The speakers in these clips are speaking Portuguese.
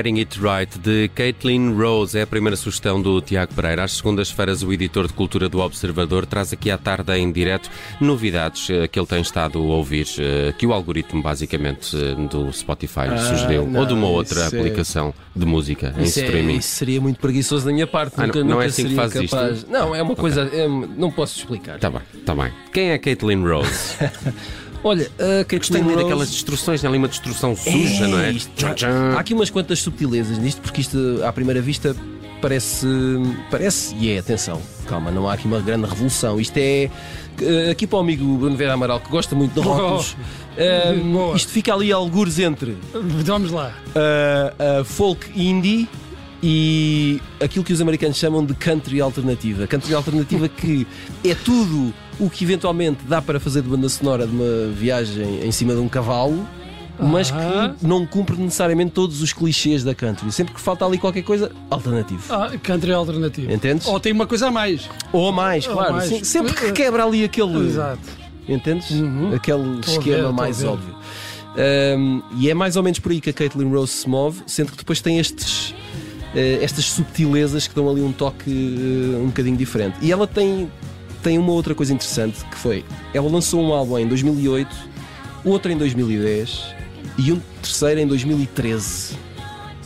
Getting It Right, de Caitlin Rose, é a primeira sugestão do Tiago Pereira. Às segundas-feiras, o editor de cultura do Observador traz aqui à tarde em direto novidades eh, que ele tem estado a ouvir, eh, que o algoritmo, basicamente, eh, do Spotify lhe sugeriu, não, ou de uma outra é- aplicação de música em Isso, é- streaming. isso seria muito preguiçoso da minha parte. Ah, nunca, não- nunca é assim que seria fazes isto? capaz. Não, é uma coisa. é- não posso explicar. Tá bem, tá bem. Quem é Caitlin Rose? Olha, a Gostei Caitlin muito Rose... daquelas destruções, tem ali uma destrução suja, não é? isto- Tchan, tchan. Há aqui umas quantas subtilezas nisto, porque isto, à primeira vista, parece. Parece. E é, atenção, calma, não há aqui uma grande revolução. Isto é. eh, Aqui para o amigo Bruno Vera Amaral, que gosta muito de rótulos, eh, Boa. isto fica ali algures entre Vamos lá. uh, uh, folk indie e aquilo que os americanos chamam de country alternativa. Country alternativa que é tudo o que eventualmente dá para fazer de banda sonora de uma viagem em cima de um cavalo. Mas Ah. que não cumpre necessariamente todos os clichês da country. Sempre que falta ali qualquer coisa, alternativo. Ah, country alternativo. Entendes? Ou tem uma coisa a mais. Ou mais, Ou claro. mais. Sim, sempre que quebra ali aquele. Exato. Entendes? Uhum. Aquele a esquema ver, a mais óbvio. Um, e é mais ou menos por aí que a Caitlin Rose se move, sendo que depois tem estes, eh, estas subtilezas que dão ali um toque eh, um bocadinho diferente. E ela tem, tem uma outra coisa interessante que foi: ela lançou um álbum em 2008, outro em 2010 e um terceiro em 2013.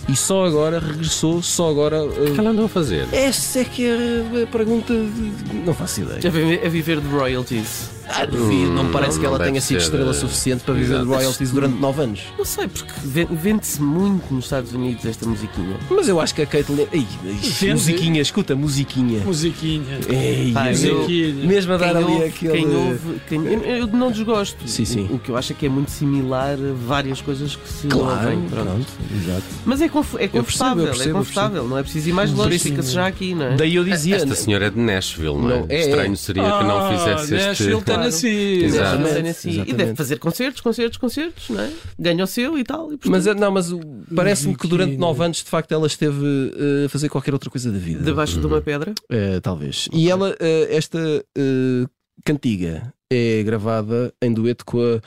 E só agora regressou, só agora. O que eh, ela andou a fazer? essa é que é a pergunta. de- Não faço ideia. A viver de royalties. Ah, duvido, não me parece Hum, que ela tenha sido estrela eh, suficiente para viver de royalties durante 9 anos. Não sei, porque ven- vende-se muito nos Estados Unidos esta musiquinha. Mas eu acho que a Caitlyn. Ei, ei, Vende. musiquinha, escuta, musiquinha. Musiquinha. Ei, eu- Musiquinha. mesmo a dar Quem ali ouve, aquele. quem ouve- quem- eu, eu não desgosto. Sim, sim. O, o que eu acho é que é muito similar a várias coisas que se Claro, ouvem. Pronto. pronto, exato. Mas é, conf- é percebo, confortável, eu percebo, é eu confortável, não é preciso ir mais longe, fica-se já aqui, não é? Daí eu dizia. Esta senhora é de Nashville, não é? Não, é, é. Estranho seria que não fizesse este. Nashville, Tennessee. Exato. Exatamente. Exatamente, assim. E exatamente. deve fazer concertos, concertos, concertos, não é? Ganha o seu e tal. E Mas, não, mas parece-me que durante. 9 anos de facto ela esteve eh, a fazer qualquer outra coisa da vida. debaixo de uma pedra. Eh, talvez. E ela, eh, esta eh, cantiga é gravada em dueto com a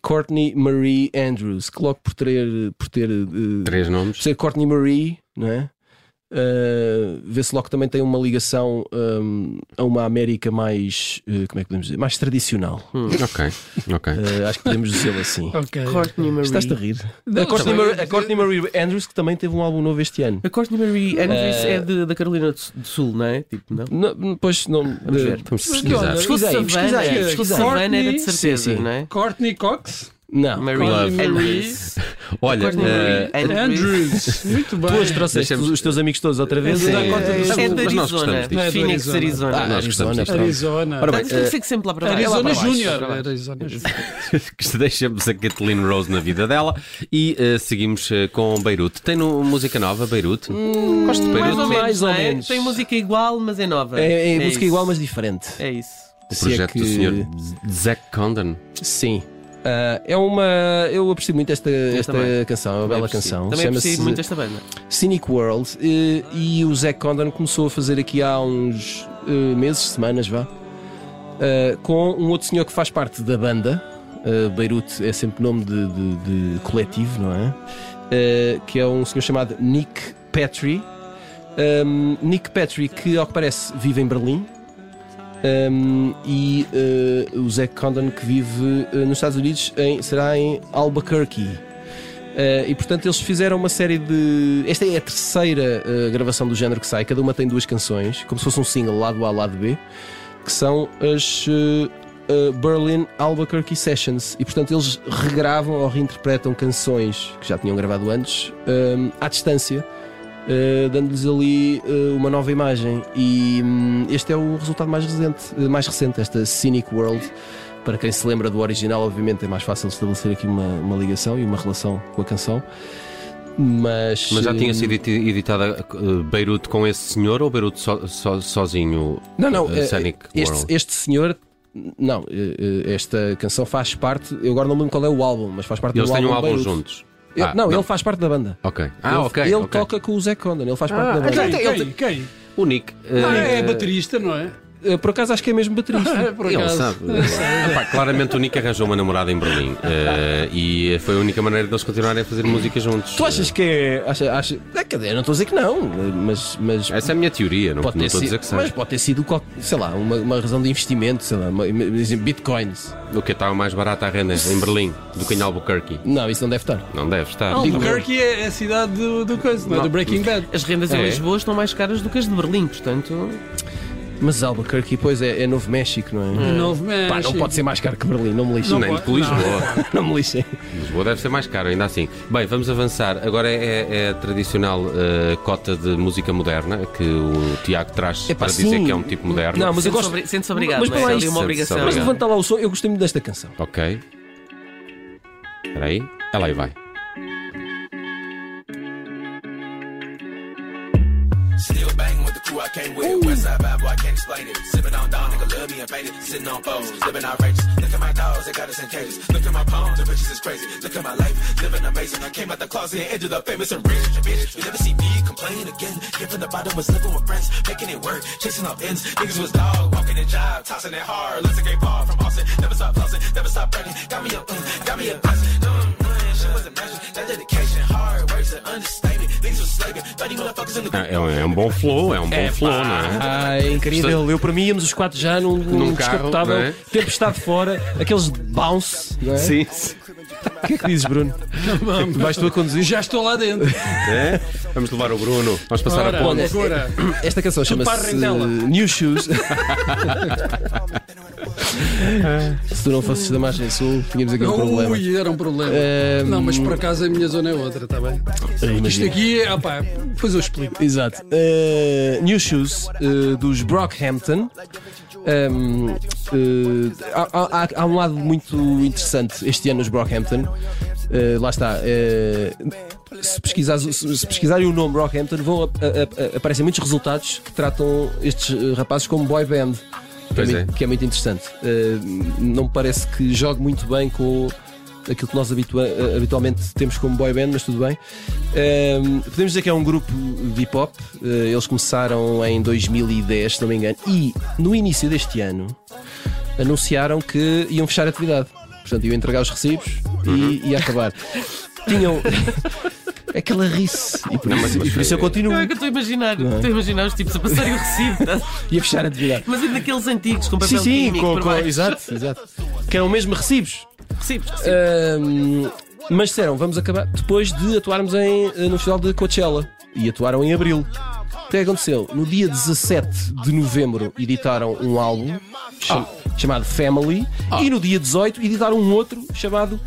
Courtney Marie Andrews, que logo por ter, por ter Três por nomes. ser Courtney Marie, não é? Uh, Vê-se logo que também tem uma ligação um, a uma América mais, uh, como é que podemos dizer, mais tradicional. Ok, ok. Uh, acho que podemos dizê-lo assim. Ok. Courtney Marie. Estás-te a rir? Não, a, Courtney Marie, a Courtney Marie Andrews, que também teve um álbum novo este ano. A Courtney Marie Andrews é de- da Carolina do Sul, não é? Tipo, não? Não, pois não. Vamos ver. Vamos pesquisar. Pesquisei, pesquisei. Savannah era de Courtney- certeza, Sim, sim. não é? Courtney Cox. Não. Marie Courtney Andrews. Olha, Marie Andrews. Muito bem. Tu trouxeste os teus amigos todos outra vez. É, conta é, dos- É gostamos Arizona. é Phoenix, Arizona. Arizona. Ah, nós gostamos Arizona. Ora bem, Tem que ser que sempre lá para baixo. Arizona baixo, Júnior. baixo. Arizona Deixamos a Kathleen Rose na vida dela e eh, seguimos eh, com Beirute. Tem no, música nova, Beirute? Gosto de Mais Beirute. ou menos, mais ou é? menos. Tem música igual, mas é nova. É, é música isso. igual, mas diferente. É isso. O é projeto do senhor Zack Condon. Sim. Ah, é uma. Eu aprecio muito esta, esta também. canção, é uma Também bela aprecio. canção. Também aprecio muito esta banda. Cynic World. eh, e o Zack Condon começou a fazer aqui há uns eh, meses, semanas, vá, eh, com um outro senhor que faz parte da banda. eh, Beirute é sempre nome de, de- de coletivo, não é? Que é um senhor chamado Nick Petrie. Um, Nick Petrie, que ao que parece vive em Berlim. Um, e eh, o Zack Condon que vive eh, nos Estados Unidos em- será em Albuquerque. Eh, e portanto eles fizeram uma série de. Esta é a terceira gravação do género que sai, cada uma tem duas canções, como se fosse um single, lado A, lado B, que são as Berlin Albuquerque Sessions. E portanto eles regravam ou reinterpretam canções que já tinham gravado antes à distância. Uh, dando-lhes ali uh, uma nova imagem. E hum, este é o resultado mais recente, uh, mais recente, esta Cynic World. Para quem se lembra do original, obviamente é mais fácil estabelecer aqui uma, uma ligação e uma relação com a canção. Mas, Mas já tinha eh, sido editada eh, Beirute com esse senhor ou Beirute so- so- sozinho? Não, não, eh, eh, Sonic este, World? este senhor. Não, eh, eh, esta canção faz parte. Eu agora não me lembro qual é o álbum, mas faz parte Eles do têm um álbum álbum juntos. Ele- Ah, não, ele faz parte da banda. Ok. Ah, ele, ok. Ele ok. toca com o Zé Condon, ele faz parte Ah, da banda. Quem? Quem? Quem? O Nick. eh, Ah, é baterista, não é? Eh, Por acaso acho que é mesmo baterista. É, por Ele acaso. sabe. Epá, claramente o Nick arranjou uma namorada em Berlim eh, e foi a única maneira deles continuarem a fazer música juntos. tu achas que é. Acha, acha, é, eu não estou a dizer que não, mas. mas Essa é a minha teoria, não, pode não estou a dizer que mas seja. pode ter sido, qual- sei lá, uma, uma razão de investimento, sei lá, dizem bitcoins. O que estava mais barato à renda em Berlim do que em Albuquerque? Não, isso não deve estar. Não deve estar. Albuquerque é a cidade do, do coisa, não é? Não. Do Breaking Bad. As rendas É. em Lisboa estão mais caras do que as de Berlim, portanto. Mas Albuquerque, pois é, é Novo México, não é? Novo Pá, México. não pode ser mais caro que Berlim, não me lixem. Nem de Lisboa. Não me lixem. Lisboa deve ser mais caro, ainda assim. Bem, vamos avançar. Agora é, é a tradicional eh, cota de música moderna que o Tiago traz Epá, para dizer que é um tipo moderno. Não, mas eu Sente-se gosto. Sente-se obrigado, Mas não é? é É ali uma obrigação. Mas levanta lá o som, eu gostei muito desta canção. Ok. Espera aí. Ela aí vai. Still crew I came with. West side bad boy, I can't explain it. Sipping on down, nigga love me and painted. Sitting on foes, living outrageous. Look at my dogs, they got us in cages. Look at my palms, the bitches is crazy. Look at my life, living amazing. I came out the closet and entered the famous and rich. Bitch, you never see me complain again. From the bottom, was living with friends, making it work, chasing off ends. Niggas was dog, walking in job, tossing it hard. Let's get ball from Austin. Never stop flossing, never É, é um- é um bom flow, é um bom flow, não é? Ai, incrível. Eu para mim íamos os quatro já num, num, Num carro, descapotável, é? tempestade fora, aqueles bounce, não é? Sim. O que é que dizes, Bruno? Vais tu a conduzir? Já estou lá dentro. É? Vamos levar o Bruno, vamos passar Ora, a ponte. agora. Esta canção chama-se. New Shoes. Se tu não fosses da margem sul, tínhamos aqui um problema. Ui, era um problema. Ehm, Não, mas por acaso a minha zona é outra, está bem? Isto aqui é. Opá, depois eu explico. Exato. Uh, New Shoes uh, dos Brockhampton. Um, uh, há, há- há um lado muito interessante este ano nos Brockhampton. Uh, lá está. se, pesquisares, se, se pesquisarem o nome Brockhampton, vão, a- a- a- aparecem muitos resultados que tratam estes rapazes como boy band. Que é, muito, é. que é muito interessante. Uh, não me parece que jogue muito bem com aquilo que nós habitua- uh, habitualmente temos como boy band, mas tudo bem. Um, podemos dizer que é um grupo de hip hop. Uh, eles começaram em 2010, se não me engano, e no início deste ano anunciaram que iam fechar a atividade. Portanto, iam entregar os recibos e ia acabar. Tinham aquela rice. E por, Não, isso, mas- e por isso eu continuo. Não é que eu estou a imaginar. Não é? Estou a imaginar os tipos a passarem o recibo. tá? Ia fechar a atividade. Mas é daqueles antigos com papel Sim, sim, químico com, por com- baixo. exato, exato. Que eram mesmo recibos. Recibos, recibos. Ahm, mas disseram, vamos acabar depois de atuarmos em, eh, no Festival de Coachella. E atuaram em abril. O que é que aconteceu? No dia 17 de novembro editaram um álbum cham- chamado Family e no dia 18 editaram um outro chamado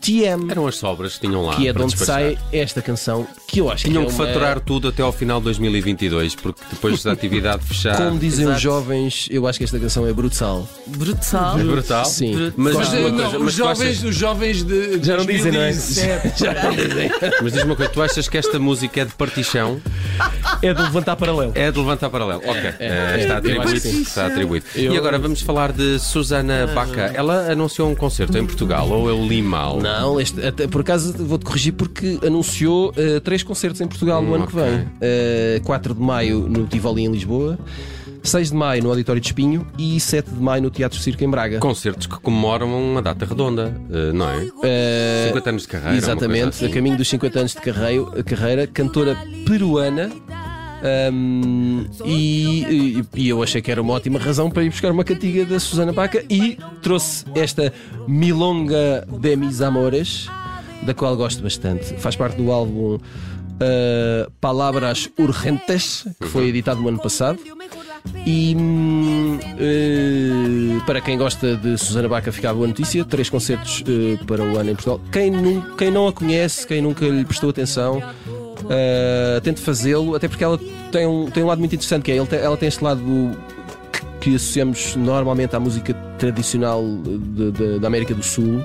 TM, Eram as sobras que tinham lá. que é de onde despachar. sai esta canção que eu acho Tinham que que é uma- faturar tudo até ao final de 2022, porque depois da atividade fechar. Como dizem Exato. os jovens, eu acho que esta canção é brutal. Brutal. É brutal. Sim. Brutal. Mas, Mas, não, coisa, os, mas jovens, achas- os jovens de. Já não dizem, não é? 2017. Já não dizem. mas diz-me uma coisa, tu achas que esta música é de partição? É de levantar paralelo. É de levantar paralelo. Ok. Eh, é. está atribuído. Está atribuído. Eu- E agora vamos falar de Susana Baca. Ela anunciou um concerto em Portugal, ou eu li mal? Não, este- até, por acaso vou-te corrigir porque anunciou eh, três concertos em Portugal no Hum, ano ok. que vem. Eh, 4 de maio no Tivoli em Lisboa, 6 de maio no Auditório de Espinho e 7 de maio no Teatro Circo em Braga. Concertos que comemoram uma data redonda, eh, não é? Eh, 50 anos de carreira. exatamente, coisa a assim. caminho dos 50 anos de carreio- carreira, cantora peruana. ahm, e, e- e eu achei que era uma ótima razão para ir buscar uma cantiga da Susana Baca e trouxe esta Milonga de Mis Amores, da qual gosto bastante. Faz parte do álbum ah, Palavras Urgentes, que foi editado no ano passado. E eh, para quem gosta de Susana Baca, fica a boa notícia: três concertos eh, para o ano em Portugal. Quem, nu- quem não a conhece, quem nunca lhe prestou atenção, eh, tente fazê-lo, até porque ela tem um, tem um lado muito interessante que é: ela tem este lado que associamos normalmente à música tradicional de- de- da América do Sul.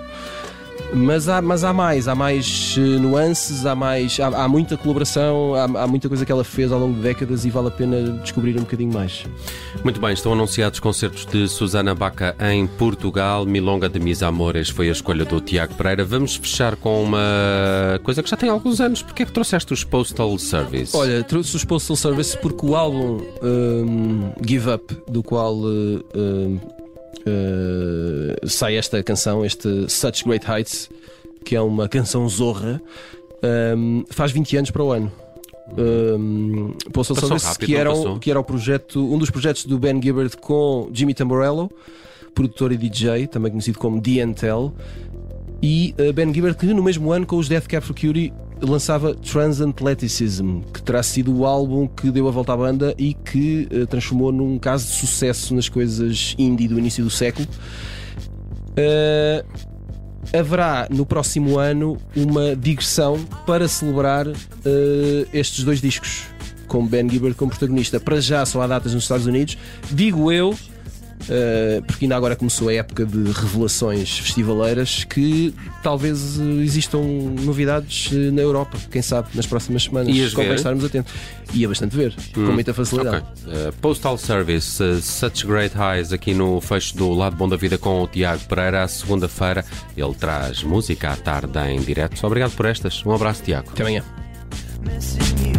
Mas há, mas há mais, há mais eh, nuances, há mais. Há, há muita colaboração, há, há muita coisa que ela fez ao longo de décadas e vale a pena descobrir um bocadinho mais. Muito bem, estão anunciados concertos de Susana Baca em Portugal. Milonga de Mis Amores foi a escolha do Tiago Pereira. Vamos fechar com uma coisa que já tem alguns anos. Porquê é que trouxeste os Postal Service? Olha, trouxe os Postal Service porque o álbum hum, Give Up, do qual uh, hum, uh, sai esta canção, este Such Great Heights, que é uma canção zorra, hum, faz 20 anos para o ano. Um, Postal Passou rápido, que era, passou? que era o projeto, um dos projetos do Ben Gibbard com Jimmy Tamborello, produtor e DJ, também conhecido como D&Tel, e uh, Ben Gibbard que no mesmo ano com os Death Cab for Cutie lançava Transatlanticism, que terá sido o álbum que deu a volta à banda e que uh, transformou num caso de sucesso nas coisas indie do início do século. Uh, haverá no próximo ano uma digressão para celebrar uh, estes dois discos. Com Ben Gibbard como protagonista. Para já só há datas nos Estados Unidos. Digo eu, porque ainda agora começou a época de revelações festivaleiras que talvez uh, existam novidades uh, na Europa, quem sabe, nas próximas semanas. Ias Convém ver? estarmos atentos. Ia bastante ver, com muita facilidade. Ok. Uh, Postal Service, uh, Such Great Highs, aqui no fecho do Lado Bom da Vida com o Tiago Pereira. À segunda-feira ele traz música à tarde em direto. Obrigado por estas. Um abraço, Tiago. Até amanhã. missing you tonight.